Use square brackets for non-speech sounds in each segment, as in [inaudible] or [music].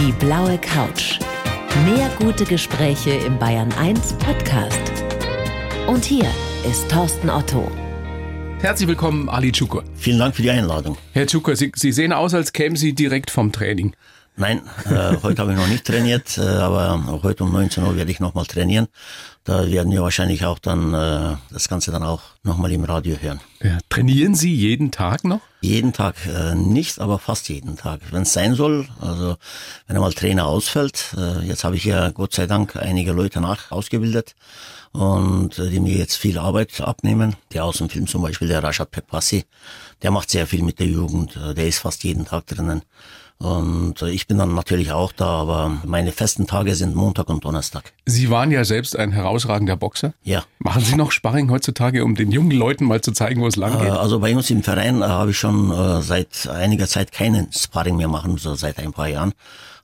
Die blaue Couch. Mehr gute Gespräche im Bayern 1 Podcast. Und hier ist Thorsten Otto. Herzlich willkommen, Ali Çukur. Vielen Dank für die Einladung. Herr Çukur, Sie, Sie sehen aus, als kämen Sie direkt vom Training. Nein, äh, heute habe ich noch nicht trainiert, äh, aber heute um 19 Uhr werde ich nochmal trainieren. Da werden wir wahrscheinlich auch dann äh, das Ganze dann auch nochmal im Radio hören. Ja, trainieren Sie jeden Tag noch? Jeden Tag äh, nicht, aber fast jeden Tag, wenn es sein soll. Also wenn einmal Trainer ausfällt, äh, jetzt habe ich ja Gott sei Dank einige Leute nach ausgebildet und äh, die mir jetzt viel Arbeit abnehmen. Der aus dem Film zum Beispiel, der Rashad Pepassi, der macht sehr viel mit der Jugend, äh, der ist fast jeden Tag drinnen. Und äh, ich bin dann natürlich auch da, aber meine festen Tage sind Montag und Donnerstag. Sie waren ja selbst ein herausragender Boxer. Ja. Machen Sie noch Sparring heutzutage, um den jungen Leuten mal zu zeigen, wo es lang Äh, geht? Also bei uns im Verein äh, habe ich schon äh, seit einiger Zeit keinen Sparring mehr machen, so seit ein paar Jahren.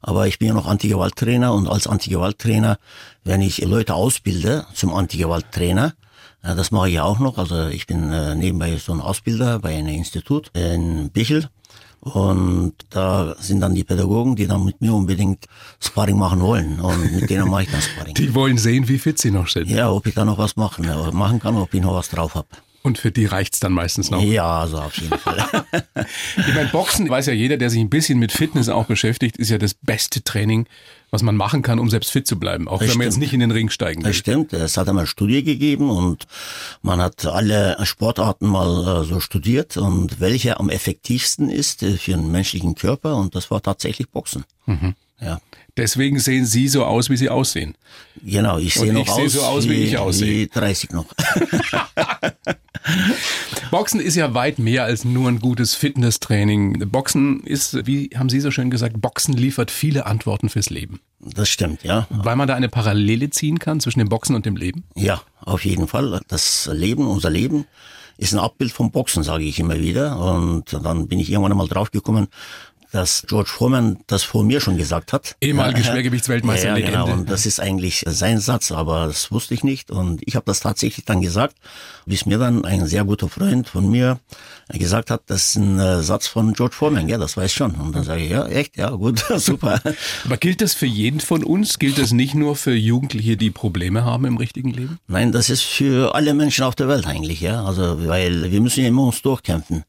Aber ich bin ja noch Antigewalttrainer und als Antigewalttrainer, wenn ich Leute ausbilde zum Antigewalttrainer, äh, das mache ich ja auch noch. Also ich bin äh, nebenbei so ein Ausbilder bei einem Institut in Bichel. Und da sind dann die Pädagogen, die dann mit mir unbedingt Sparring machen wollen. Und mit denen mache ich dann Sparring. [laughs] Die wollen sehen, wie fit Sie noch sind. Ja, ob ich da noch was machen, äh, machen kann, ob ich noch was drauf habe. Und für die reicht's dann meistens noch. Ja, also auf jeden Fall. [laughs] Ich meine, Boxen, weiß ja jeder, der sich ein bisschen mit Fitness auch beschäftigt, ist ja das beste Training, was man machen kann, um selbst fit zu bleiben. Auch Das wenn man jetzt stimmt. nicht in den Ring steigen will. Das stimmt. Es hat einmal Studie gegeben und man hat alle Sportarten mal äh, so studiert und welche am effektivsten ist für einen menschlichen Körper und das war tatsächlich Boxen. Mhm. Ja. Deswegen sehen Sie so aus, wie Sie aussehen. Genau, ich sehe noch ich sehe aus, so aus, wie ich aussehe. Wie 30 noch. [laughs] Boxen ist ja weit mehr als nur ein gutes Fitnesstraining. Boxen ist, wie haben Sie so schön gesagt, Boxen liefert viele Antworten fürs Leben. Das stimmt, ja. Weil man da eine Parallele ziehen kann zwischen dem Boxen und dem Leben? Ja, auf jeden Fall. Das Leben, unser Leben ist ein Abbild vom Boxen, sage ich immer wieder. Und dann bin ich irgendwann einmal draufgekommen, dass George Foreman das vor mir schon gesagt hat. Ehemalige [laughs] Schwergewichtsweltmeister, ja, ja, genau. Und das ist eigentlich sein Satz, aber das wusste ich nicht. Und ich habe das tatsächlich dann gesagt, bis mir dann ein sehr guter Freund von mir gesagt hat, das ist ein äh, Satz von George Foreman. Ja, das weiß ich schon. Und dann sage ich, ja, echt, ja, gut, [laughs] super. Aber gilt das für jeden von uns? Gilt das nicht nur für Jugendliche, die Probleme haben im richtigen Leben? Nein, das ist für alle Menschen auf der Welt eigentlich, ja. Also, weil wir müssen ja immer uns durchkämpfen.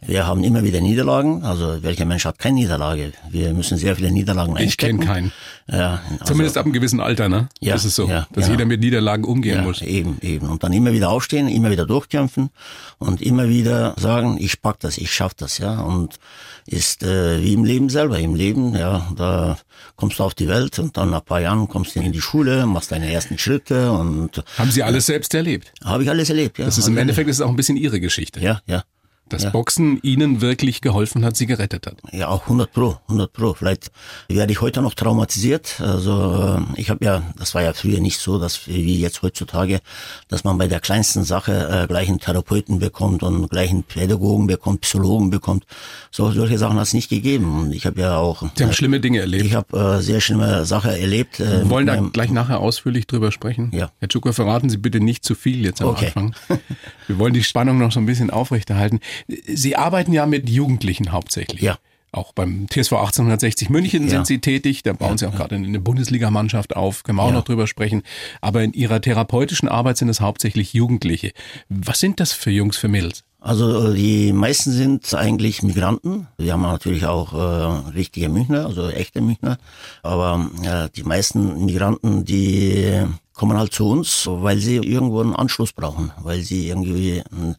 Wir haben immer wieder Niederlagen. Also, welcher Mensch hat keine Niederlage? Wir müssen sehr viele Niederlagen Ich einstecken. kenne keinen. Ja, also, Zumindest ab einem gewissen Alter, ne? Ja, das ist so, ja, dass genau. jeder mit Niederlagen umgehen ja, muss. eben, eben. Und dann immer wieder aufstehen, immer wieder durchkämpfen und immer wieder sagen, ich pack das, ich schaff das, ja. Und ist äh, wie im Leben selber. Im Leben, ja, da kommst du auf die Welt und dann nach ein paar Jahren kommst du in die Schule, machst deine ersten Schritte und Haben Sie alles selbst erlebt? habe ich alles erlebt, ja. Das ist im ich Endeffekt ist es auch ein bisschen Ihre Geschichte. Ja, ja. Dass ja. Boxen Ihnen wirklich geholfen hat, Sie gerettet hat. Ja, auch 100 Pro, 100 Pro. Vielleicht werde ich heute noch traumatisiert. Also äh, ich habe ja, das war ja früher nicht so, dass wie jetzt heutzutage, dass man bei der kleinsten Sache äh, gleich einen Therapeuten bekommt und gleich einen Pädagogen bekommt, Psychologen bekommt. So solche Sachen hat es nicht gegeben. Und ich habe ja auch, Sie haben schlimme Dinge erlebt. ich habe äh, sehr schlimme Sachen erlebt. Äh, Wir wollen da meinem- gleich nachher ausführlich drüber sprechen. Ja. Herr Tschucker, verraten Sie bitte nicht zu viel jetzt am Okay. Anfang. [laughs] Wir wollen die Spannung noch so ein bisschen aufrechterhalten. Sie arbeiten ja mit Jugendlichen hauptsächlich. Ja. Auch beim TSV 1860 München Ja. sind Sie tätig. Da bauen Sie auch gerade eine Bundesligamannschaft auf. Können wir auch Ja. noch drüber sprechen. Aber in Ihrer therapeutischen Arbeit sind es hauptsächlich Jugendliche. Was sind das für Jungs, für Mädels? Also äh, die meisten sind eigentlich Migranten. Wir haben natürlich auch äh, richtige Münchner, also echte Münchner. Aber äh, die meisten Migranten, die kommen halt zu uns, weil sie irgendwo einen Anschluss brauchen, weil sie irgendwie äh,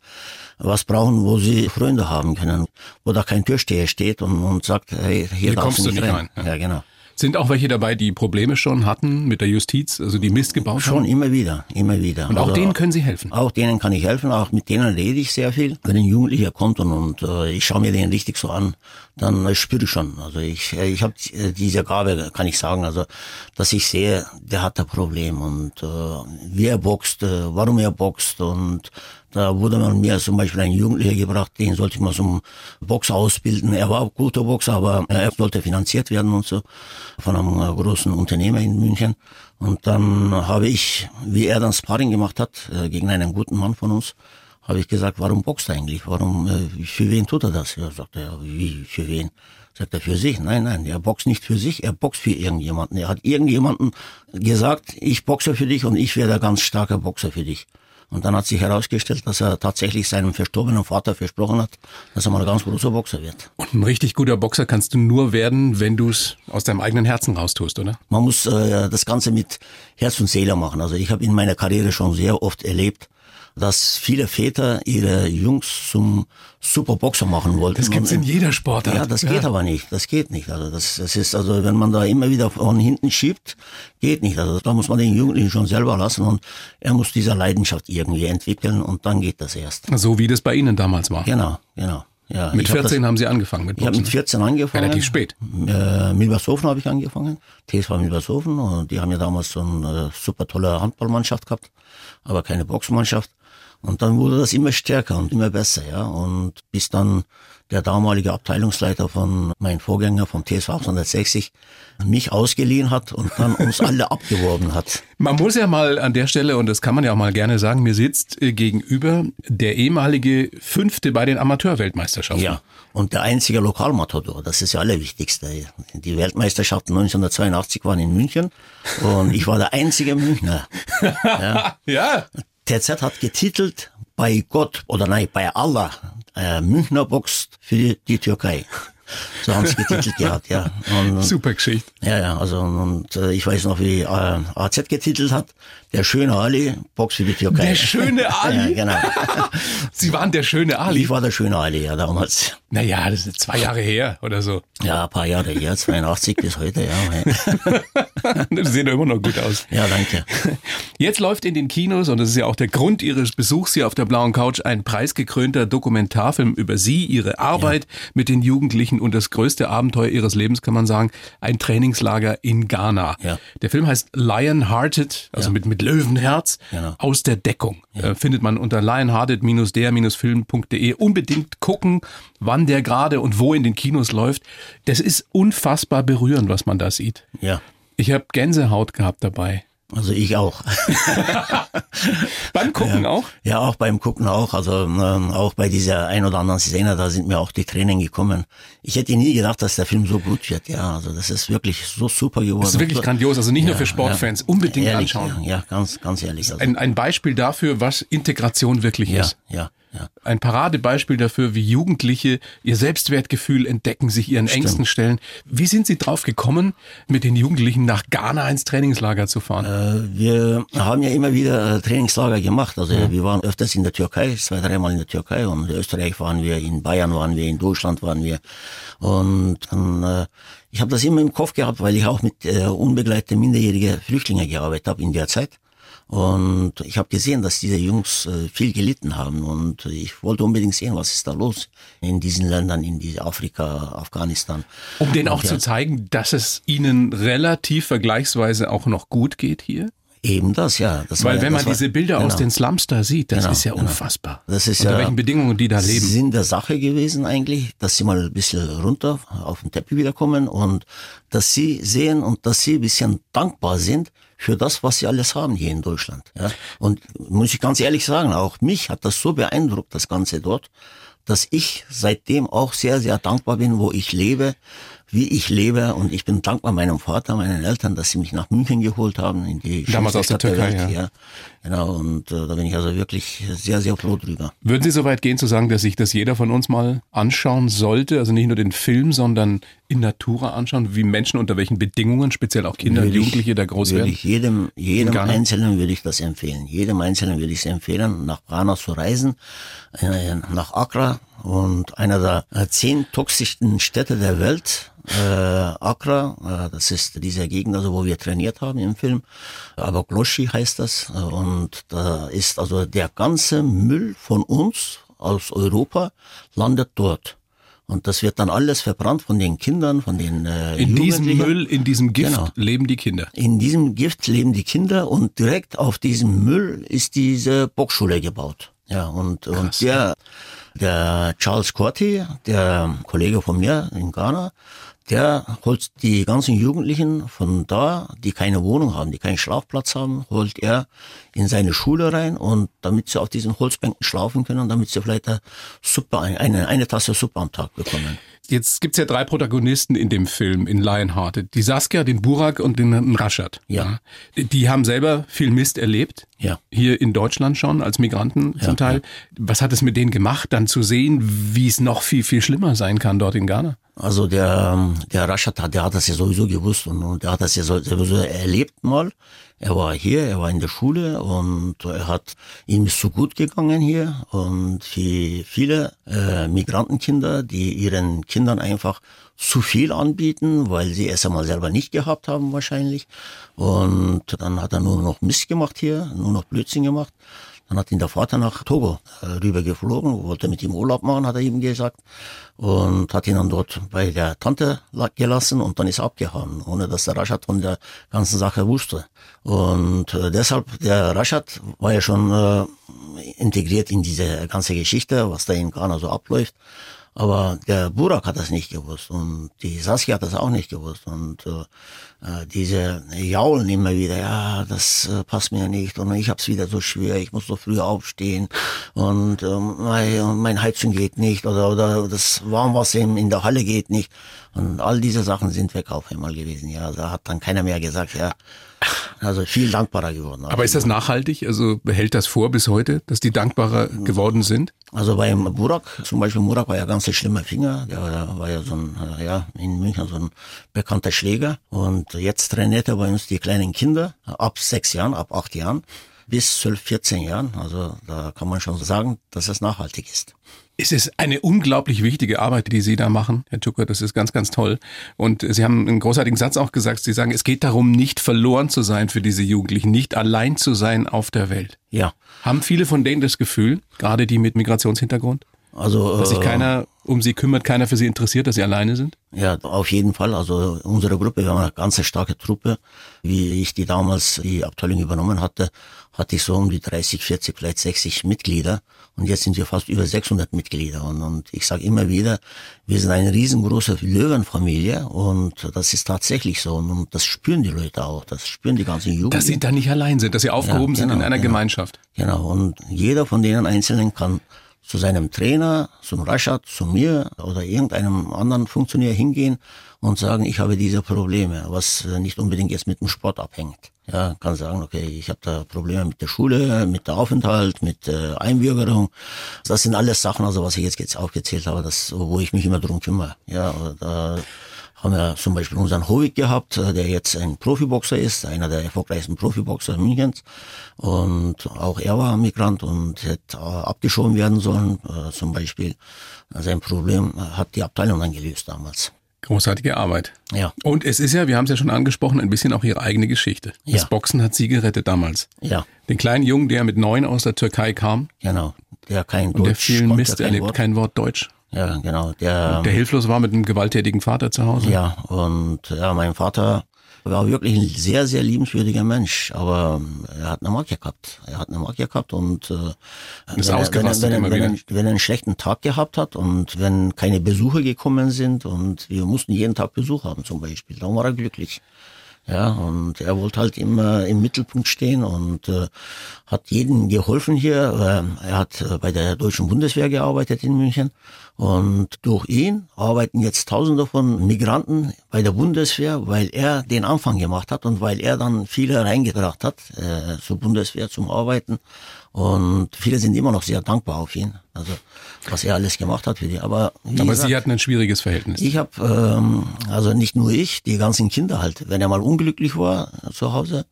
was brauchen, wo sie Freunde haben können, wo da kein Türsteher steht und, und sagt, hey, hier, Hier darfst kommst du nicht rein. Ja, genau. Sind auch welche dabei, die Probleme schon hatten mit der Justiz, also die Mist gebaut Schon haben? immer wieder, immer wieder. Und auch Also, denen können Sie helfen. Auch denen kann ich helfen, auch mit denen rede ich sehr viel. Wenn ein Jugendlicher kommt und, und äh, ich schaue mir den richtig so an, dann äh, spüre ich schon. Also ich, äh, ich habe äh, diese Gabe, kann ich sagen, also dass ich sehe, der hat ein Problem und äh, wie er boxt, äh, warum er boxt und da wurde man mir zum Beispiel ein Jugendlicher gebracht, den sollte ich mal zum Boxer ausbilden. Er war guter Boxer, aber er sollte finanziert werden und so von einem äh, großen Unternehmer in München. Und dann habe ich, wie er dann Sparring gemacht hat, äh, gegen einen guten Mann von uns, habe ich gesagt, warum boxt er eigentlich? Warum, äh, für wen tut er das? Ja, sagt er, wie, für wen? Sagt er, für sich? Nein, nein, er boxt nicht für sich, er boxt für irgendjemanden. Er hat irgendjemanden gesagt, ich boxe für dich und ich werde ein ganz starker Boxer für dich. Und dann hat sich herausgestellt, dass er tatsächlich seinem verstorbenen Vater versprochen hat, dass er mal ein ganz großer Boxer wird. Und ein richtig guter Boxer kannst du nur werden, wenn du es aus deinem eigenen Herzen raustust, oder? Man muss äh, das Ganze mit Herz und Seele machen. Also ich habe in meiner Karriere schon sehr oft erlebt, dass viele Väter ihre Jungs zum Superboxer machen wollten. Das gibt's in jeder Sportart. Ja, das geht aber nicht. Das geht nicht. Also das, das ist also, wenn man da immer wieder von hinten schiebt, geht nicht. Also da muss man den Jugendlichen schon selber lassen und er muss diese Leidenschaft irgendwie entwickeln und dann geht das erst. So wie das bei Ihnen damals war. Genau, genau. Ja, mit 14 hab das, haben Sie angefangen mit Boxen? Ich habe mit 14 angefangen. Relativ spät. Äh, Milbershofen habe ich angefangen. TSV Milbershofen. Und die haben ja damals so eine super tolle Handballmannschaft gehabt, aber keine Boxmannschaft. Und dann wurde das immer stärker und immer besser, ja. Und bis dann der damalige Abteilungsleiter von meinem Vorgänger vom TSV 860 mich ausgeliehen hat und dann uns [laughs] alle abgeworben hat. Man muss ja mal an der Stelle, und das kann man ja auch mal gerne sagen, mir sitzt äh, gegenüber der ehemalige Fünfte bei den Amateurweltmeisterschaften. Ja, und der einzige Lokalmatador, das ist ja allerwichtigste. Die Weltmeisterschaften 1982 waren in München und ich war der einzige Münchner. [laughs] Ja. ja. TZ hat getitelt, bei Gott oder nein, bei Allah, äh, Münchner boxt für die, Türkei. So haben sie getitelt gehabt, ja. [laughs] Und, Super Geschichte. Ja, ja, also und äh, ich weiß noch, wie äh, AZ getitelt hat. Der schöne Ali, Box für die Türkei. Der schöne [laughs] Ali? ja, genau. [laughs] Sie waren der schöne Ali? Ich war der schöne Ali, ja, damals. Naja, das ist zwei Jahre her oder so. Ja, ein paar Jahre her, 82 bis heute, ja. [laughs] das sieht immer noch gut aus. Ja, danke. Jetzt läuft in den Kinos, und das ist ja auch der Grund Ihres Besuchs hier auf der blauen Couch, ein preisgekrönter Dokumentarfilm über Sie, Ihre Arbeit ja. mit den Jugendlichen und das größte Abenteuer Ihres Lebens, kann man sagen, ein Trainingslager in Ghana. Ja. Der Film heißt Lionhearted, also ja. mit, mit Löwenherz, genau. aus der Deckung. Ja. Äh, findet man unter lionhearted-der-film.de. Unbedingt gucken, wann der gerade und wo in den Kinos läuft. Das ist unfassbar berührend, was man da sieht. Ja. Ich habe Gänsehaut gehabt dabei. Also ich auch. [laughs] beim Gucken ja, auch? Ja, auch beim Gucken auch. Also ähm, auch bei dieser ein oder anderen Szene, da sind mir auch die Tränen gekommen. Ich hätte nie gedacht, dass der Film so gut wird. Ja, also das ist wirklich so super geworden. Das ist wirklich grandios. Also nicht ja, nur für Sportfans. Ja, Unbedingt ehrlich, anschauen. Ja, ganz, ganz ehrlich. Also ein, ein Beispiel dafür, was Integration wirklich ist. Ja, ja. Ein Paradebeispiel dafür, wie Jugendliche ihr Selbstwertgefühl entdecken, sich ihren Stimmt. Ängsten stellen. Wie sind Sie drauf gekommen, mit den Jugendlichen nach Ghana ins Trainingslager zu fahren? Äh, wir haben ja immer wieder äh, Trainingslager gemacht. Also Ja. wir waren öfters in der Türkei, zwei, dreimal in der Türkei und in Österreich waren wir, in Bayern waren wir, in Deutschland waren wir. Und dann, äh, ich habe das immer im Kopf gehabt, weil ich auch mit äh, unbegleiteten minderjährigen Flüchtlingen gearbeitet habe in der Zeit. Und ich habe gesehen, dass diese Jungs äh, viel gelitten haben und ich wollte unbedingt sehen, was ist da los in diesen Ländern, in diese Afrika, Afghanistan. Um denen auch Und, zu zeigen, dass es ihnen relativ vergleichsweise auch noch gut geht hier? Eben das, ja. Das war Weil ja- wenn man war- diese Bilder aus genau. den Slums da sieht, das Genau, ist ja genau. unfassbar. Das ist Unter ja- welchen Bedingungen die da leben. Sinn der Sache gewesen eigentlich, dass sie mal ein bisschen runter auf den Teppich wiederkommen und dass sie sehen und dass sie ein bisschen dankbar sind für das, was sie alles haben hier in Deutschland. Ja? Und muss ich ganz ehrlich sagen, auch mich hat das so beeindruckt, das Ganze dort, dass ich seitdem auch sehr, sehr dankbar bin, wo ich lebe, wie ich lebe. Und ich bin dankbar meinem Vater, meinen Eltern, dass sie mich nach München geholt haben, in die Damals aus der Türkei, Welt, ja. Genau, und äh, da bin ich also wirklich sehr, sehr froh drüber. Würden Sie so weit gehen zu sagen, dass sich das jeder von uns mal anschauen sollte? Also nicht nur den Film, sondern in Natura anschauen, wie Menschen unter welchen Bedingungen, speziell auch Kinder und Jugendliche da groß werden? Ich jedem, jedem? Einzelnen würde ich das empfehlen. Jedem Einzelnen würde ich es empfehlen, nach Ghana zu reisen, äh, nach Accra und einer der äh, zehn toxischsten Städte der Welt. Äh, Accra, äh, das ist diese Gegend, also wo wir trainiert haben im Film. Aber Gloshi heißt das. Äh, und da ist also der ganze Müll von uns aus Europa landet dort. Und das wird dann alles verbrannt von den Kindern, von den äh, In diesem. Müll, in diesem Gift Genau. leben die Kinder. In diesem Gift leben die Kinder und direkt auf diesem Müll ist diese Boxschule gebaut. Ja, und, und der Der Charles Corti, der Kollege von mir in Ghana, der holt die ganzen Jugendlichen von da, die keine Wohnung haben, die keinen Schlafplatz haben, holt er in seine Schule rein und damit sie auf diesen Holzbänken schlafen können, damit sie vielleicht eine eine, eine Tasse Suppe am Tag bekommen. Jetzt gibt's ja drei Protagonisten in dem Film, in Lionhearted. Die Saskia, den Burak und den Rashad. Ja. Die haben selber viel Mist erlebt. Ja. Hier in Deutschland schon, als Migranten Ja, zum Teil. Was hat es mit denen gemacht, dann zu sehen, wie es noch viel, viel schlimmer sein kann dort in Ghana? Also der, ähm, der Rashad hat, der hat das ja sowieso gewusst und, und der hat das ja so- sowieso erlebt mal. Er war hier, er war in der Schule und er hat, ihm ist so gut gegangen hier und für viele äh, Migrantenkinder, die ihren Kindern einfach zu viel anbieten, weil sie es einmal selber nicht gehabt haben wahrscheinlich. Und dann hat er nur noch Mist gemacht hier, nur noch Blödsinn gemacht. Dann hat ihn der Vater nach Togo äh, rüber geflogen, wollte mit ihm Urlaub machen, hat er ihm gesagt. Und hat ihn dann dort bei der Tante la- gelassen und dann ist er abgehauen, ohne dass der Rashad von der ganzen Sache wusste. Und äh, deshalb, der Rashad war ja schon äh, integriert in diese ganze Geschichte, was da in Ghana so abläuft. Aber der Burak hat das nicht gewusst und die Saskia hat das auch nicht gewusst. Und äh, äh, diese jaulen immer wieder, ja, das äh, passt mir nicht und ich hab's wieder so schwer, ich muss so früh aufstehen und ähm, mein, Heizung geht nicht oder, oder das Warmwasser in, in der Halle geht nicht. Und all diese Sachen sind weg auf einmal gewesen. Ja, da hat dann keiner mehr gesagt, ja, also viel dankbarer geworden. Aber ist das nachhaltig? Also behält das vor bis heute, dass die dankbarer geworden sind? Also beim Burak, zum Beispiel Burak war ja ganz ein schlimmer Finger, der war, ja so ein, äh, ja, in München so ein bekannter Schläger. Und jetzt trainiert er bei uns die kleinen Kinder ab sechs Jahren, ab acht Jahren bis zwölf, 14 Jahren. Also da kann man schon sagen, dass es nachhaltig ist. Es ist eine unglaublich wichtige Arbeit, die Sie da machen, Herr Tucker. Das ist ganz, ganz toll. Und Sie haben einen großartigen Satz auch gesagt. Sie sagen, es geht darum, nicht verloren zu sein für diese Jugendlichen, nicht allein zu sein auf der Welt. Ja, Haben viele von denen das Gefühl, gerade die mit Migrationshintergrund, also dass sich äh, keiner um sie kümmert, keiner für sie interessiert, dass sie alleine sind? Ja, auf jeden Fall. Also unsere Gruppe, wir haben eine ganz starke Truppe. Wie ich die damals die Abteilung übernommen hatte, hatte ich so um die 30, 40, vielleicht 60 Mitglieder. Und jetzt sind wir fast über 600 Mitglieder. Und, und ich sage immer wieder, wir sind eine riesengroße Löwenfamilie. Und das ist tatsächlich so. Und, und das spüren die Leute auch. Das spüren die ganzen Jugendlichen. Dass sie da nicht allein sind, dass sie aufgehoben Ja, sind in genau, einer genau. Gemeinschaft. Genau, und jeder von denen Einzelnen kann zu seinem Trainer, zum Rashad, zu mir oder irgendeinem anderen Funktionär hingehen und sagen, ich habe diese Probleme, was nicht unbedingt jetzt mit dem Sport abhängt. Ja, kann sagen, okay, ich habe da Probleme mit der Schule, mit der Aufenthalt, mit äh, Einbürgerung. Das sind alles Sachen, also was ich jetzt, jetzt aufgezählt habe, das, wo ich mich immer drum kümmere. Ja, da haben wir zum Beispiel unseren Hovig gehabt, äh, der jetzt ein Profiboxer ist, einer der erfolgreichsten Profiboxer Münchens. Und auch er war Migrant und hätte äh, abgeschoben werden sollen. Äh, Zum Beispiel sein Problem hat die Abteilung dann gelöst damals. Großartige Arbeit. Ja, Und es ist ja, wir haben es ja schon angesprochen, ein bisschen auch ihre eigene Geschichte. Das Ja. Boxen hat sie gerettet damals. ja, Den kleinen Jungen, der mit neun aus der Türkei kam genau. Der kein und der Deutsch viel Mist kein erlebt, kein Wort Deutsch. Ja, genau. Der, Der hilflos war mit einem gewalttätigen Vater zu Hause. Ja, und ja, mein Vater war wirklich ein sehr, sehr liebenswürdiger Mensch, aber er hat eine Marke gehabt. Er hat eine Marke gehabt und äh, Ist wenn, er, er, er, er, wenn er einen schlechten Tag gehabt hat und wenn keine Besucher gekommen sind und wir mussten jeden Tag Besuch haben zum Beispiel, dann war er glücklich. Ja, und er wollte halt immer im Mittelpunkt stehen und äh, hat jedem geholfen hier. Äh, er hat äh, bei der Deutschen Bundeswehr gearbeitet in München und durch ihn arbeiten jetzt Tausende von Migranten bei der Bundeswehr, weil er den Anfang gemacht hat und weil er dann viele reingebracht hat äh, zur Bundeswehr zum Arbeiten. Und viele sind immer noch sehr dankbar auf ihn, also was er alles gemacht hat für die. Aber, Aber gesagt, sie hatten ein schwieriges Verhältnis. ich habe, ähm, also nicht nur ich, die ganzen Kinder halt. Wenn er mal unglücklich war zu Hause,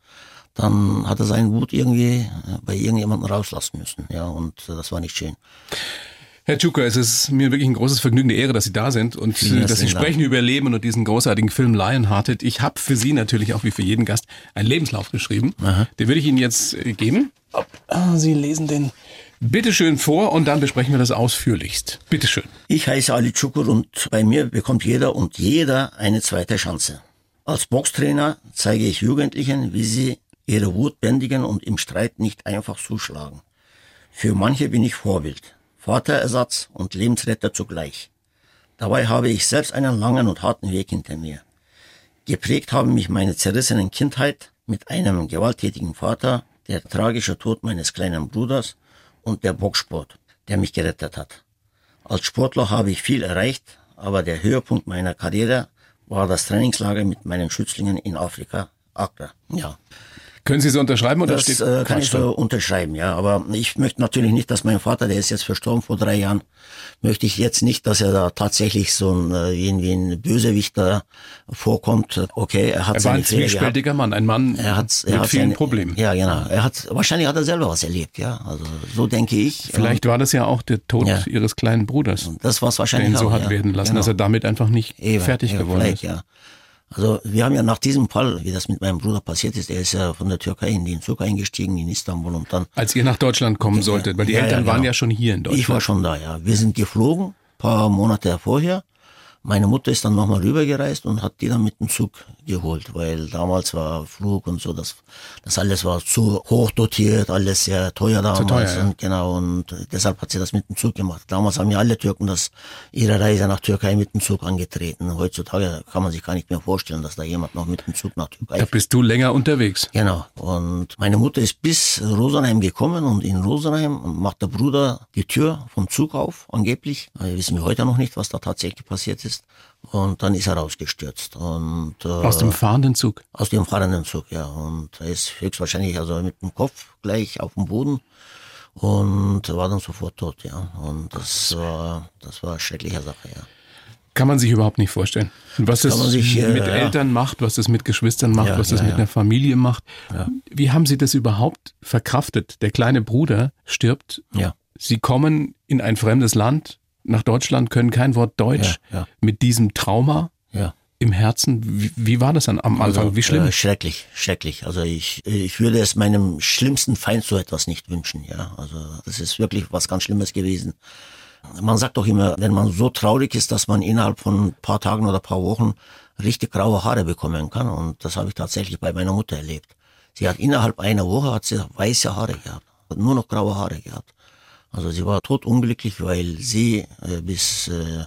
dann hat er seinen Wut irgendwie äh, bei irgendjemandem rauslassen müssen. Ja, und äh, das war nicht schön. Herr Tschuka, es ist mir wirklich ein großes Vergnügen, eine Ehre, dass Sie da sind und Vielen dass Sie herzlichen Dank. sprechen über Leben und diesen großartigen Film Lionhearted. Ich habe für Sie natürlich auch wie für jeden Gast einen Lebenslauf geschrieben. Den würde ich Ihnen jetzt äh, geben. Sie lesen den bitteschön vor und dann besprechen wir das ausführlichst. Bitteschön. Ich heiße Ali Çukur und bei mir bekommt jeder und jeder eine zweite Chance. Als Boxtrainer zeige ich Jugendlichen, wie sie ihre Wut bändigen und im Streit nicht einfach zuschlagen. Für manche bin ich Vorbild. Vaterersatz und Lebensretter zugleich. Dabei habe ich selbst einen langen und harten Weg hinter mir. Geprägt haben mich meine zerrissenen Kindheit mit einem gewalttätigen Vater, der tragische Tod meines kleinen Bruders und der Boxsport, der mich gerettet hat. Als Sportler habe ich viel erreicht, aber der Höhepunkt meiner Karriere war das Trainingslager mit meinen Schützlingen in Afrika, Accra. Ja. Können Sie so unterschreiben oder Das steht äh, kann Quatsch ich so unterschreiben, ja. Aber ich möchte natürlich nicht, dass mein Vater, der ist jetzt verstorben vor drei Jahren, möchte ich jetzt nicht, dass er da tatsächlich so ein äh, irgendwie ein Bösewicht da vorkommt. Okay, er hat Er war ein zwiespältiger Mann, ein Mann Er hat, er mit hat vielen seine, Problemen. Ja, genau. Er hat wahrscheinlich hat er selber was erlebt, ja. Also so denke ich. Vielleicht war das ja auch der Tod Ja. Ihres kleinen Bruders, das war es wahrscheinlich ihn so hat ja. werden lassen, Genau. dass er damit einfach nicht Eben, fertig geworden ist. Ja. Also wir haben ja nach diesem Fall, wie das mit meinem Bruder passiert ist, er ist ja von der Türkei in den Zug eingestiegen in Istanbul und dann Als ihr nach Deutschland kommen solltet, weil die Ja, ja, Eltern waren genau. ja schon hier in Deutschland. Ich war schon da, ja. Wir sind geflogen, paar Monate vorher. Meine Mutter ist dann nochmal rübergereist und hat die dann mit dem Zug geholt, weil damals war Flug und so, das, das alles war zu hoch dotiert, alles sehr teuer damals. teuer, ja. und genau, und deshalb hat sie das mit dem Zug gemacht. Damals haben ja alle Türken das, ihre Reise nach Türkei mit dem Zug angetreten. Heutzutage kann man sich gar nicht mehr vorstellen, dass da jemand noch mit dem Zug nach Türkei da bist du länger unterwegs. Genau. Und meine Mutter ist bis Rosenheim gekommen und in Rosenheim macht der Bruder die Tür vom Zug auf, angeblich. Wir wissen wir heute noch nicht, was da tatsächlich passiert ist. Und dann ist er rausgestürzt. Und äh, Aus dem fahrenden Zug. aus dem fahrenden Zug, ja. Und er ist höchstwahrscheinlich also mit dem Kopf gleich auf dem Boden und war dann sofort tot, ja. Und das war, das war eine schreckliche Sache, ja. Kann man sich überhaupt nicht vorstellen. Was das man sich, äh, mit ja. Eltern macht, was das mit Geschwistern macht, Ja, was das ja, mit ja. einer Familie macht. Wie haben Sie das überhaupt verkraftet? Der kleine Bruder stirbt. Ja. Sie kommen in ein fremdes Land, nach Deutschland, können kein Wort Deutsch. Ja, ja. Mit diesem Trauma Ja. im Herzen. Wie, wie war das dann am Anfang? Also, wie schlimm? Äh, schrecklich, schrecklich. Also ich, ich würde es meinem schlimmsten Feind so etwas nicht wünschen. Ja, also das ist wirklich was ganz Schlimmes gewesen. Man sagt doch immer, wenn man so traurig ist, dass man innerhalb von ein paar Tagen oder ein paar Wochen richtig graue Haare bekommen kann. Und das habe ich tatsächlich bei meiner Mutter erlebt. Sie hat innerhalb einer Woche hat sie weiße Haare gehabt, nur noch graue Haare gehabt. Also sie war totunglücklich, weil sie äh, bis äh,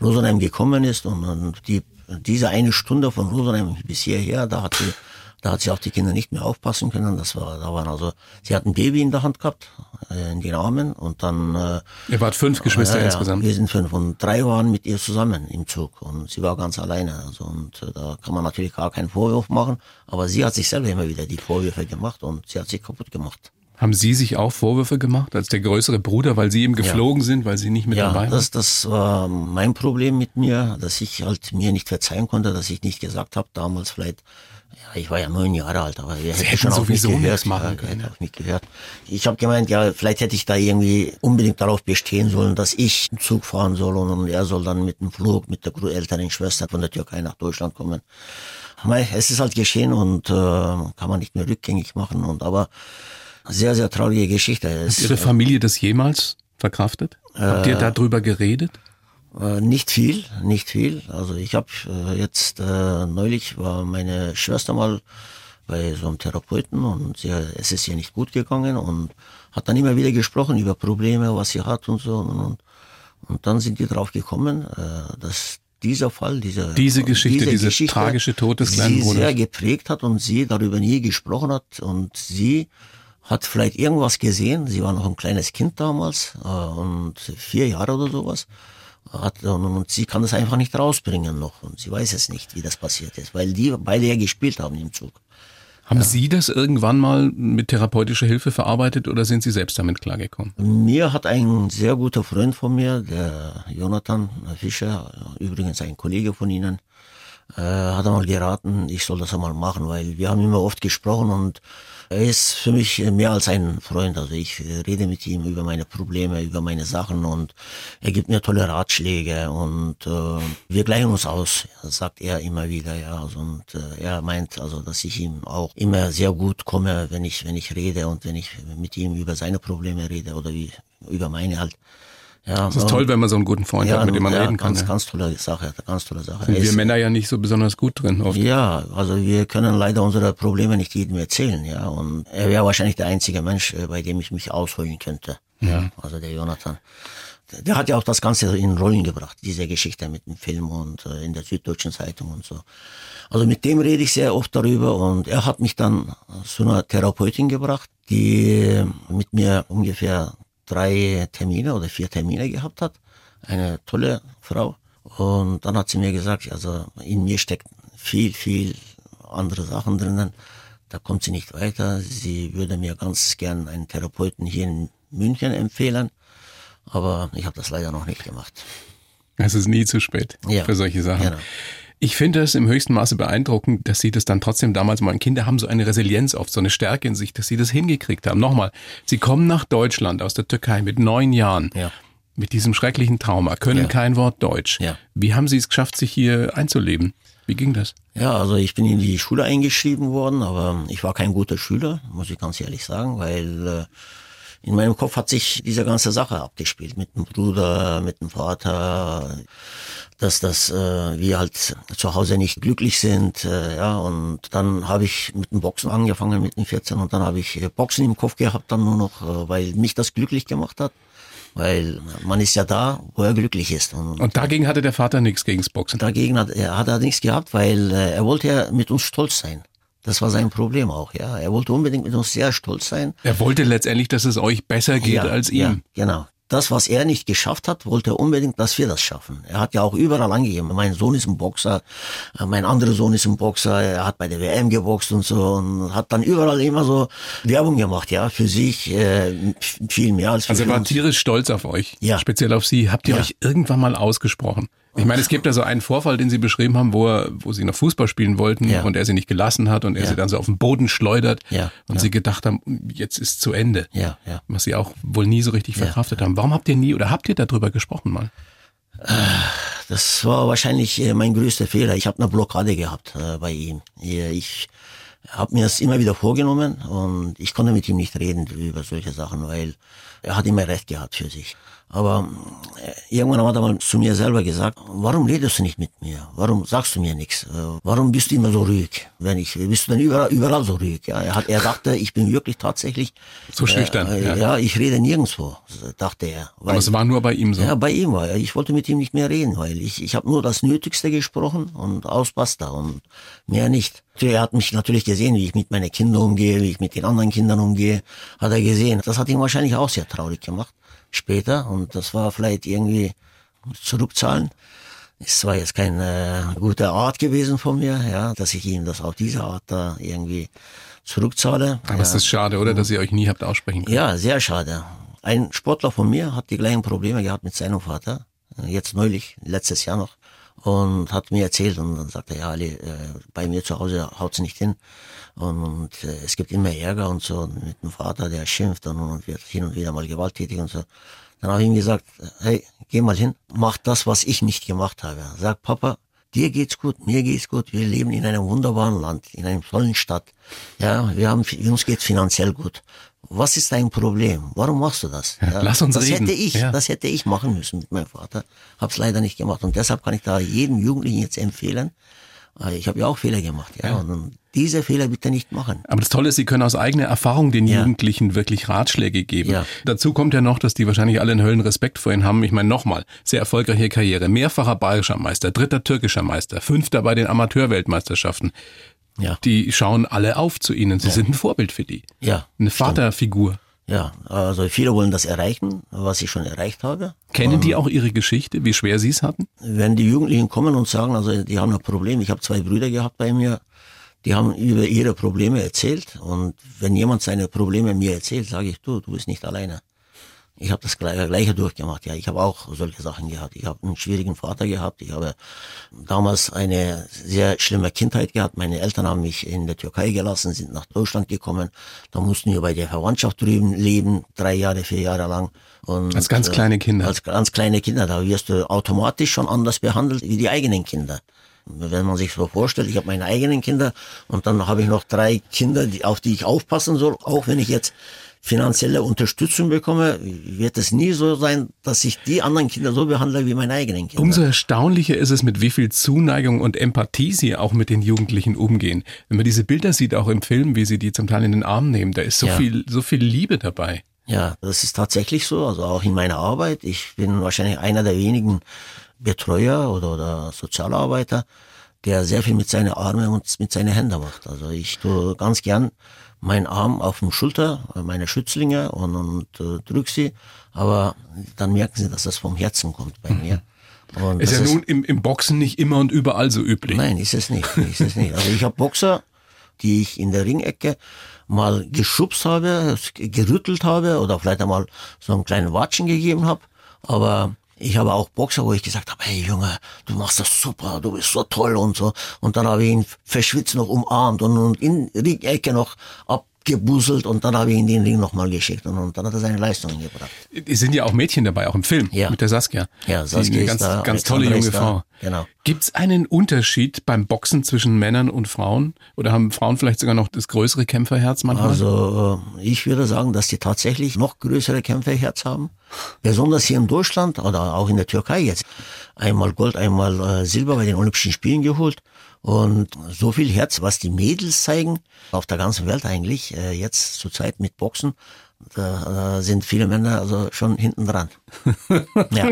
Rosenheim gekommen ist und, und die, diese eine Stunde von Rosenheim bis hierher, da hat sie, da hat sie auf die Kinder nicht mehr aufpassen können. Das war, da waren also, sie hat ein Baby in der Hand gehabt, äh, in den Armen und dann äh, Ihr wart fünf Geschwister ja, insgesamt. Wir sind fünf und drei waren mit ihr zusammen im Zug und sie war ganz alleine. Also und äh, da kann man natürlich gar keinen Vorwurf machen, aber sie hat sich selber immer wieder die Vorwürfe gemacht und sie hat sich kaputt gemacht. Haben Sie sich auch Vorwürfe gemacht als der größere Bruder, weil Sie eben geflogen sind, weil Sie nicht mit Ja, dabei waren? das, das war mein Problem mit mir, dass ich halt mir nicht verzeihen konnte, dass ich nicht gesagt habe, damals vielleicht, ja, ich war ja neun Jahre alt, aber wir hätten schon sowieso gehört. nichts machen ja, können, hätte auf mich gehört. Ich habe gemeint, ja, vielleicht hätte ich da irgendwie unbedingt darauf bestehen sollen, dass ich einen Zug fahren soll und, und er soll dann mit dem Flug mit der älteren Schwester von der Türkei nach Deutschland kommen. Es ist halt geschehen und äh, kann man nicht mehr rückgängig machen. Und aber sehr, sehr traurige Geschichte. Es, Hat Ihre Familie das jemals verkraftet? Habt ihr darüber geredet? Äh, nicht viel, nicht viel. Also ich habe äh, jetzt äh, neulich war meine Schwester mal bei so einem Therapeuten und sie, es ist ihr nicht gut gegangen und hat dann immer wieder gesprochen über Probleme, was sie hat und so und, und, dann sind die drauf gekommen, äh, dass dieser Fall, dieser Diese Geschichte, dieser tragische Tod des kleinen sie Bruders. sehr geprägt hat und sie darüber nie gesprochen hat und sie hat vielleicht irgendwas gesehen. Sie war noch ein kleines Kind damals äh, und vier Jahre oder sowas. Hat, und, und sie kann das einfach nicht rausbringen noch und sie weiß es nicht, wie das passiert ist, weil die beide ja gespielt haben im Zug. Haben Sie das irgendwann mal mit therapeutischer Hilfe verarbeitet oder sind Sie selbst damit klargekommen? Mir hat ein sehr guter Freund von mir, der Jonathan Fischer, übrigens ein Kollege von Ihnen, äh, hat einmal geraten, ich soll das einmal machen, weil wir haben immer oft gesprochen und er ist für mich mehr als ein Freund. Also ich rede mit ihm über meine Probleme, über meine Sachen und er gibt mir tolle Ratschläge und äh, wir gleichen uns aus, sagt er immer wieder, ja. Also, und äh, er meint also, dass ich ihm auch immer sehr gut komme, wenn ich wenn ich rede und wenn ich mit ihm über seine Probleme rede oder wie über meine halt. Ja, Das ist toll, wenn man so einen guten Freund hat, mit dem man ja, reden kann. Ganz, ja. ganz tolle Sache, ganz tolle Sache. Sind wir ist- Männer ja nicht so besonders gut drin. Oft. ja, also wir können leider unsere Probleme nicht jedem erzählen, ja. Und er wäre wahrscheinlich der einzige Mensch, äh, bei dem ich mich ausholen könnte. Ja, also der Jonathan. Der hat ja auch das Ganze in Rollen gebracht, diese Geschichte mit dem Film und äh, in der Süddeutschen Zeitung und so. Also mit dem rede ich sehr oft darüber und er hat mich dann zu einer Therapeutin gebracht, die mit mir ungefähr drei Termine oder vier Termine gehabt hat. Eine tolle Frau. Und dann hat sie mir gesagt, also in mir steckt viel, viel andere Sachen drinnen. Da kommt sie nicht weiter. Sie würde mir ganz gern einen Therapeuten hier in München empfehlen. Aber ich habe das leider noch nicht gemacht. Es ist nie zu spät Ja. für solche Sachen. Genau. Ich finde es im höchsten Maße beeindruckend, dass Sie das dann trotzdem damals mal, Kinder haben so eine Resilienz oft, so eine Stärke in sich, dass Sie das hingekriegt haben. Nochmal, Sie kommen nach Deutschland aus der Türkei mit neun Jahren. Ja. Mit diesem schrecklichen Trauma, können Ja. kein Wort Deutsch. Ja. Wie haben Sie es geschafft, sich hier einzuleben? Wie ging das? Ja, also ich bin in die Schule eingeschrieben worden, aber ich war kein guter Schüler, muss ich ganz ehrlich sagen, weil äh, in meinem Kopf hat sich diese ganze Sache abgespielt mit dem Bruder, mit dem Vater, dass das äh, wir halt zu Hause nicht glücklich sind, äh, ja und dann habe ich mit dem Boxen angefangen mit den 14 und dann habe ich äh, Boxen im Kopf gehabt dann nur noch, äh, weil mich das glücklich gemacht hat, weil man ist ja da, wo er glücklich ist und, Und dagegen hatte der Vater nichts gegens Boxen. Dagegen hat er, hat er nichts gehabt, weil äh, er wollte ja mit uns stolz sein. Das war sein Problem auch, ja. Er wollte unbedingt mit uns sehr stolz sein. Er wollte letztendlich, dass es euch besser geht ja, als ihm. Ja, genau. Das, was er nicht geschafft hat, wollte er unbedingt, dass wir das schaffen. Er hat ja auch überall angegeben. Mein Sohn ist ein Boxer, äh, mein anderer Sohn ist ein Boxer, er hat bei der WM geboxt und so und hat dann überall immer so Werbung gemacht, ja, für sich äh, viel mehr als für Also er war uns. tierisch stolz auf euch, Ja. speziell auf Sie. Habt ihr Ja. euch irgendwann mal ausgesprochen? Ich meine, es gibt ja so einen Vorfall, den Sie beschrieben haben, wo, er, wo Sie noch Fußball spielen wollten Ja. und er Sie nicht gelassen hat und er Ja. Sie dann so auf den Boden schleudert Ja, und. Sie gedacht haben, jetzt ist zu Ende. Ja, ja. Was Sie auch wohl nie so richtig verkraftet haben. Warum habt ihr nie oder habt ihr darüber gesprochen mal? Das war wahrscheinlich äh, mein größter Fehler. Ich habe eine Blockade gehabt äh, bei ihm. Ich habe mir das immer wieder vorgenommen und ich konnte mit ihm nicht reden über solche Sachen, weil er hat immer recht gehabt für sich. Aber äh, irgendwann hat er mal zu mir selber gesagt, warum redest du nicht mit mir? Warum sagst du mir nichts? Äh, Warum bist du immer so ruhig? Wenn ich, bist du denn überall, überall so ruhig? Ja, er, hat, er dachte, ich bin wirklich tatsächlich So schüchtern, Äh, ja. ja. ich rede nirgendwo, dachte er. Aber Weil- es war nur bei ihm so. ja, bei ihm war er. Ich wollte mit ihm nicht mehr reden, weil ich, ich habe nur das Nötigste gesprochen und aus basta und mehr nicht. Er hat mich natürlich gesehen, wie ich mit meinen Kindern umgehe, wie ich mit den anderen Kindern umgehe, hat er gesehen. Das hat ihn wahrscheinlich auch sehr traurig gemacht später und das war vielleicht irgendwie zurückzahlen. Es war jetzt keine gute Art gewesen von mir, ja, dass ich ihm das auf diese Art da irgendwie zurückzahle. Aber ja. es ist schade, oder, dass ihr euch nie habt aussprechen können. Ja, sehr schade. Ein Sportler von mir hat die gleichen Probleme gehabt mit seinem Vater. Äh, Jetzt neulich, letztes Jahr noch. Und hat mir erzählt und dann sagte er, ja, Ali, äh, bei mir zu Hause haut's nicht hin. Und, und äh, es gibt immer Ärger und so mit dem Vater, der schimpft und, und wird hin und wieder mal gewalttätig und so. Dann habe ich ihm gesagt, hey, geh mal hin, mach das, was ich nicht gemacht habe. Sag, Papa, dir geht's gut, mir geht's gut, wir leben in einem wunderbaren Land, in einer tollen Stadt. Ja, wir haben, uns geht's finanziell gut. Was ist dein Problem? Warum machst du das? Ja, lass uns das reden. hätte ich, Ja. das hätte ich machen müssen mit meinem Vater. Hab's leider nicht gemacht und deshalb kann ich da jedem Jugendlichen jetzt empfehlen. äh, Ich habe ja auch Fehler gemacht, ja. Und diese Fehler bitte nicht machen. Aber das Tolle ist, Sie können aus eigener Erfahrung den Ja. Jugendlichen wirklich Ratschläge geben. Ja. Dazu kommt ja noch, dass die wahrscheinlich alle einen Höllenrespekt vor Ihnen haben. Ich meine nochmal, sehr erfolgreiche Karriere, mehrfacher bayerischer Meister, dritter türkischer Meister, fünfter bei den Amateurweltmeisterschaften. Ja, Die schauen alle auf zu Ihnen. Sie sind ein Vorbild für die. ja, Eine Vaterfigur. ja. Also viele wollen das erreichen, was ich schon erreicht habe. Kennen die auch Ihre Geschichte, wie schwer Sie es hatten? wenn die Jugendlichen kommen und sagen, also die haben ein Problem, ich habe zwei Brüder gehabt bei mir, die haben über ihre Probleme erzählt und wenn jemand seine Probleme mir erzählt, sage ich, du, du bist nicht alleine. Ich habe das gleiche, durchgemacht. Ja, ich habe auch solche Sachen gehabt. Ich habe einen schwierigen Vater gehabt. Ich habe damals eine sehr schlimme Kindheit gehabt. Meine Eltern haben mich in der Türkei gelassen, sind nach Deutschland gekommen. Da mussten wir bei der Verwandtschaft drüben leben, drei Jahre, vier Jahre lang. Und, Als ganz kleine Kinder. Als ganz kleine Kinder. Da wirst du automatisch schon anders behandelt wie die eigenen Kinder. Wenn man sich so vorstellt, ich habe meine eigenen Kinder und dann habe ich noch drei Kinder, die, auf die ich aufpassen soll, auch wenn ich jetzt finanzielle Unterstützung bekomme, wird es nie so sein, dass ich die anderen Kinder so behandle wie meine eigenen Kinder. Umso erstaunlicher ist es, mit wie viel Zuneigung und Empathie sie auch mit den Jugendlichen umgehen. Wenn man diese Bilder sieht, auch im Film, wie sie die zum Teil in den Arm nehmen, da ist so Ja. viel, so viel Liebe dabei. Ja, das ist tatsächlich so. Also auch in meiner Arbeit. Ich bin wahrscheinlich einer der wenigen Betreuer oder, oder Sozialarbeiter, der sehr viel mit seinen Armen und mit seinen Händen macht. Also ich tue ganz gern meinen Arm auf dem Schulter, meine Schützlinge und, und äh, drück sie, aber dann merken sie, dass das vom Herzen kommt bei mir. Und ist ja nun im, im Boxen nicht immer und überall so üblich. Nein, ist es nicht. Ist es nicht. Also ich habe Boxer, die ich in der Ringecke mal geschubst habe, gerüttelt habe oder vielleicht einmal so einen kleinen Watschen gegeben habe. Aber ich habe auch Boxer, wo ich gesagt habe, hey Junge, du machst das super, du bist so toll und so. Und dann habe ich ihn verschwitzt noch umarmt und, und in die Ecke noch ab gebuselt und dann habe ich ihn den Ring nochmal geschickt und, und, dann hat er seine Leistungen gebracht. Es sind ja auch Mädchen dabei, auch im Film ja. mit der Saskia. Ja, Saskia eine ganz, da, ganz tolle junge Frau. Genau. Gibt es einen Unterschied beim Boxen zwischen Männern und Frauen? Oder haben Frauen vielleicht sogar noch das größere Kämpferherz manchmal? Also äh, ich würde sagen, dass die tatsächlich noch größere Kämpferherz haben. Besonders hier in Deutschland oder auch in der Türkei jetzt. Einmal Gold, einmal äh, Silber bei den Olympischen Spielen geholt. Und so viel Herz, was die Mädels zeigen, auf der ganzen Welt eigentlich, äh, jetzt zurzeit mit Boxen, da, sind viele Männer also schon hinten dran. [laughs] ja.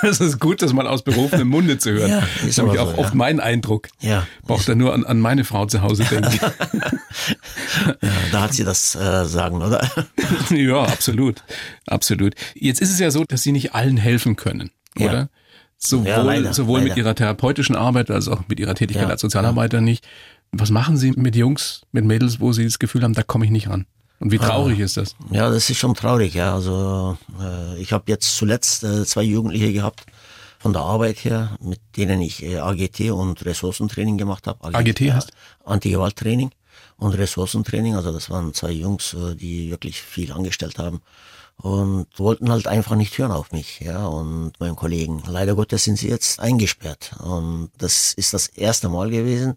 Das ist gut, das mal aus berufenem Munde zu hören. [laughs] Ja, ist das ist auch so, oft ja. mein Eindruck. Ja. Braucht er nur an, an meine Frau zu Hause [laughs] denken. ja, da hat sie das äh, sagen, oder? ja, absolut. Absolut. Jetzt ist es ja so, dass sie nicht allen helfen können, oder? Sowohl, ja, leider, sowohl leider. mit ihrer therapeutischen Arbeit als auch mit ihrer Tätigkeit ja, als Sozialarbeiter ja. nicht. Was machen Sie mit Jungs, mit Mädels, wo Sie das Gefühl haben, da komme ich nicht ran? Und wie traurig äh, ist das? Ja, das ist schon traurig, ja. Also äh, ich habe jetzt zuletzt äh, zwei Jugendliche gehabt von der Arbeit her, mit denen ich äh, AGT und Ressourcentraining gemacht habe. AGT, AGT heißt? Antigewalttraining und Ressourcentraining. Also das waren zwei Jungs, äh, die wirklich viel angestellt haben und wollten halt einfach nicht hören auf mich, ja, und meinen Kollegen. Leider Gottes sind sie jetzt eingesperrt und das ist das erste Mal gewesen,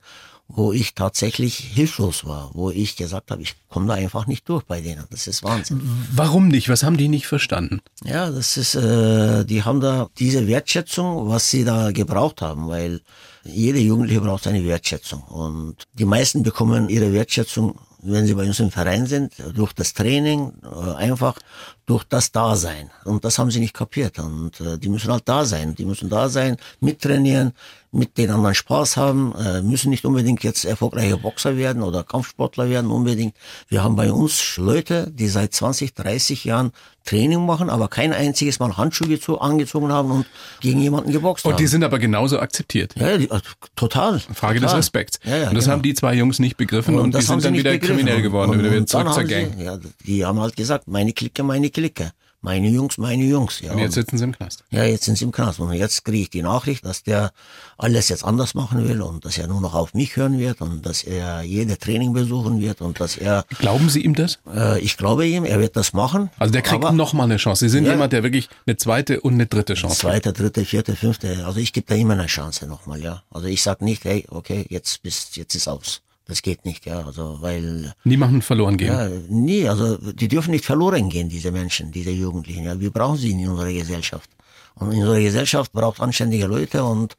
wo ich tatsächlich hilflos war, wo ich gesagt habe, ich komme da einfach nicht durch bei denen. Das ist Wahnsinn. Warum nicht? Was haben die nicht verstanden? Ja, das ist, äh, die haben da diese Wertschätzung, was sie da gebraucht haben, weil jede Jugendliche braucht eine Wertschätzung und die meisten bekommen ihre Wertschätzung wenn sie bei uns im Verein sind, durch das Training, äh, einfach durch das Dasein. Und das haben sie nicht kapiert. Und äh, die müssen halt da sein. Die müssen da sein, mittrainieren, mit den anderen Spaß haben, äh, müssen nicht unbedingt jetzt erfolgreiche Boxer werden oder Kampfsportler werden unbedingt. Wir haben bei uns Leute, die seit 20, 30 Jahren Training machen, aber kein einziges Mal Handschuhe angezogen haben und gegen jemanden geboxt haben. Und die sind aber genauso akzeptiert. Ja, die, also, total. Frage total. des Respekts. Ja, ja, und das genau. haben die zwei Jungs nicht begriffen und, und die sind dann wieder begriffen. kriminell geworden, und, wieder, wieder zurück zur Gang. Sie, ja, die haben halt gesagt, meine Clique, meine Clique. Meine Jungs, meine Jungs. Ja. Und jetzt sitzen sie im Knast. Ja, jetzt sind sie im Knast. Und jetzt kriege ich die Nachricht, dass der alles jetzt anders machen will und dass er nur noch auf mich hören wird und dass er jede Training besuchen wird und dass er... Glauben Sie ihm das? Äh, ich glaube ihm, er wird das machen. Also der kriegt noch mal eine Chance. Sie sind ja, jemand, der wirklich eine zweite und eine dritte Chance hat. Zweite, dritte, vierte, fünfte. Also ich gebe da immer eine Chance nochmal, ja. Also ich sag nicht, hey, okay, jetzt bist, jetzt ist aus. Das geht nicht, ja, also weil niemanden verloren gehen. Ja, nie, also die dürfen nicht verloren gehen, diese Menschen, diese Jugendlichen. Ja, wir brauchen sie in unserer Gesellschaft. Und unsere Gesellschaft braucht anständige Leute und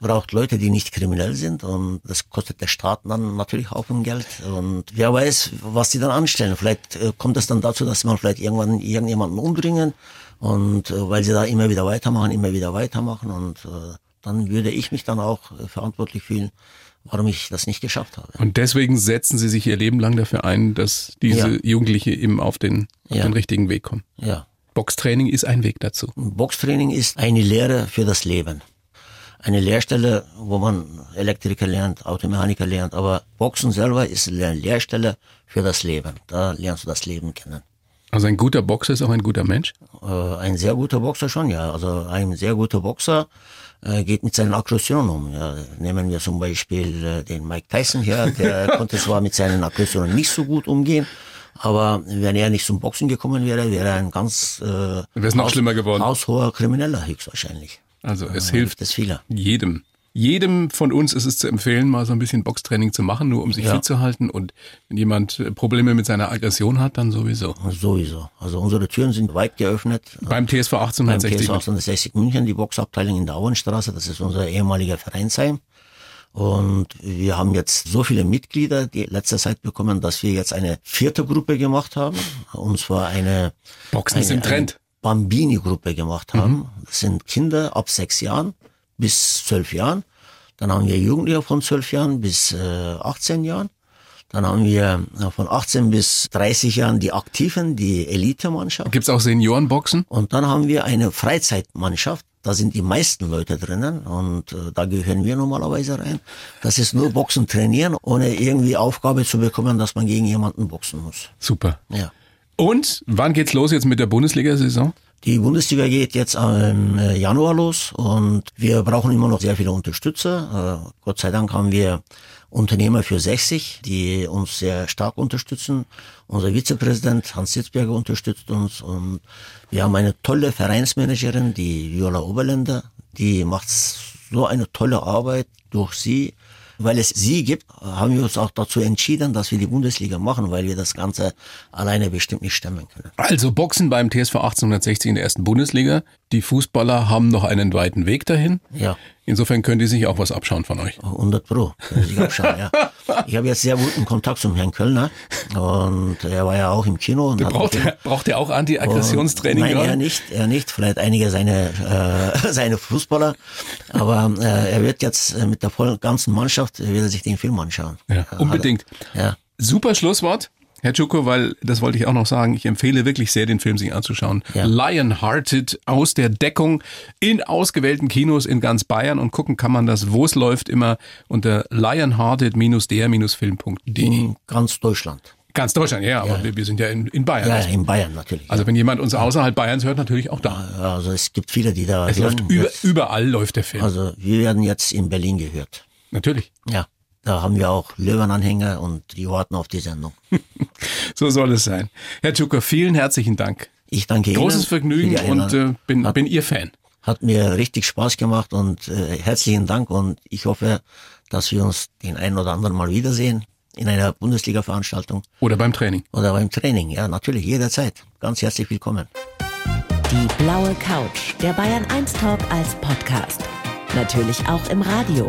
braucht Leute, die nicht kriminell sind. Und das kostet der Staat dann natürlich auch ein Geld. Und wer weiß, was die dann anstellen. Vielleicht äh, kommt es dann dazu, dass man vielleicht irgendwann irgendjemanden umbringen. Und äh, weil sie da immer wieder weitermachen, immer wieder weitermachen. Und äh, dann würde ich mich dann auch verantwortlich fühlen, warum ich das nicht geschafft habe. Und deswegen setzen Sie sich Ihr Leben lang dafür ein, dass diese ja. Jugendliche eben auf den, auf ja. den richtigen Weg kommen. Ja. Boxtraining ist ein Weg dazu. Boxtraining ist eine Lehre für das Leben. Eine Lehrstelle, wo man Elektriker lernt, Automechaniker lernt, aber Boxen selber ist eine Lehrstelle für das Leben. Da lernst du das Leben kennen. Also ein guter Boxer ist auch ein guter Mensch? Äh, ein sehr guter Boxer schon, ja. Also ein sehr guter Boxer geht mit seinen Aggressionen um. Ja, nehmen wir zum Beispiel äh, den Mike Tyson hier, der [laughs] konnte zwar mit seinen Aggressionen nicht so gut umgehen, aber wenn er nicht zum Boxen gekommen wäre, wäre er ein ganz äh, wäre es noch schlimmer geworden. Haushoher Krimineller höchstwahrscheinlich. Also es äh, hilft es jedem, jedem von uns ist es zu empfehlen, mal so ein bisschen Boxtraining zu machen, nur um sich ja. fit zu halten. Und wenn jemand äh, Probleme mit seiner Aggression hat, dann sowieso. Sowieso. Also unsere Türen sind weit geöffnet. Beim TSV 1860. Beim TSV 1860 München, die Boxabteilung in der Auenstraße, das ist unser ehemaliger Vereinsheim. Und wir haben jetzt so viele Mitglieder die letzte Zeit bekommen, dass wir jetzt eine vierte Gruppe gemacht haben. Und zwar eine Boxen eine, ist im Trend. Bambini-Gruppe gemacht haben. Das sind Kinder ab sechs Jahren bis zwölf Jahren. Dann haben wir Jugendliche von zwölf Jahren bis äh, 18 Jahren. Dann haben wir äh, von 18 bis 30 Jahren die Aktiven, die Elite-Mannschaft. Gibt's auch Seniorenboxen? Und dann haben wir eine Freizeitmannschaft. Da sind die meisten Leute drinnen und äh, da gehören wir normalerweise rein. Das ist nur Boxen trainieren, ohne irgendwie Aufgabe zu bekommen, dass man gegen jemanden boxen muss. Super. Ja. Und wann geht's los jetzt mit der Bundesliga-Saison? Die Bundesliga geht jetzt im äh, Januar los und wir brauchen immer noch sehr viele Unterstützer. Äh, Gott sei Dank haben wir Unternehmer für 60, die uns sehr stark unterstützen. Unser Vizepräsident Hans Sitzberger unterstützt uns und wir haben eine tolle Vereinsmanagerin, die Viola Oberländer, die macht so eine tolle Arbeit durch sie. Weil es sie gibt, haben wir uns auch dazu entschieden, dass wir die Bundesliga machen, weil wir das Ganze alleine bestimmt nicht stemmen können. Also Boxen beim TSV 1860 in der ersten Bundesliga. Die Fußballer haben noch einen weiten Weg dahin. Ja. Insofern können die sich auch was abschauen von euch. 100 Pro. Abschauen, ja. Ich habe jetzt sehr guten Kontakt zum Herrn Kölner und er war ja auch im Kino. Und Braucht er, braucht er auch Anti-Aggressionstraining Nein, er nicht, er nicht. Vielleicht einige seine, äh, [laughs] seine Fußballer. Aber äh, er wird jetzt äh, mit der vollen ganzen Mannschaft, äh, wird er sich den Film anschauen. Ja, er- unbedingt. Ja. Super Schlusswort. Herr Tschuko, weil das wollte ich auch noch sagen, ich empfehle wirklich sehr, den Film sich anzuschauen. Ja. Lionhearted aus der Deckung in ausgewählten Kinos in ganz Bayern und gucken kann man das, wo es läuft, immer unter lionhearted-der-film.de. In ganz Deutschland. Ganz Deutschland, ja, aber wir, wir sind ja in, in Bayern. Ja, in Bayern natürlich. Also wenn jemand uns außerhalb Bayerns hört, natürlich auch da. ja. also es gibt viele, die da Es hören. läuft über, überall läuft der Film. Also wir werden jetzt in Berlin gehört. Natürlich. Ja. Da haben wir auch Löwenanhänger und die warten auf die Sendung. [laughs] So soll es sein. Herr Tschuko, vielen herzlichen Dank. Ich danke Ihnen. Großes Vergnügen und äh, bin, bin Ihr Fan. Hat mir richtig Spaß gemacht und äh, herzlichen Dank und ich hoffe, dass wir uns den einen oder anderen mal wiedersehen in einer Bundesliga-Veranstaltung Oder beim Training. oder beim Training. Ja, natürlich, jederzeit. Ganz herzlich willkommen. Die blaue Couch, der Bayern 1 Talk als Podcast. Natürlich auch im Radio.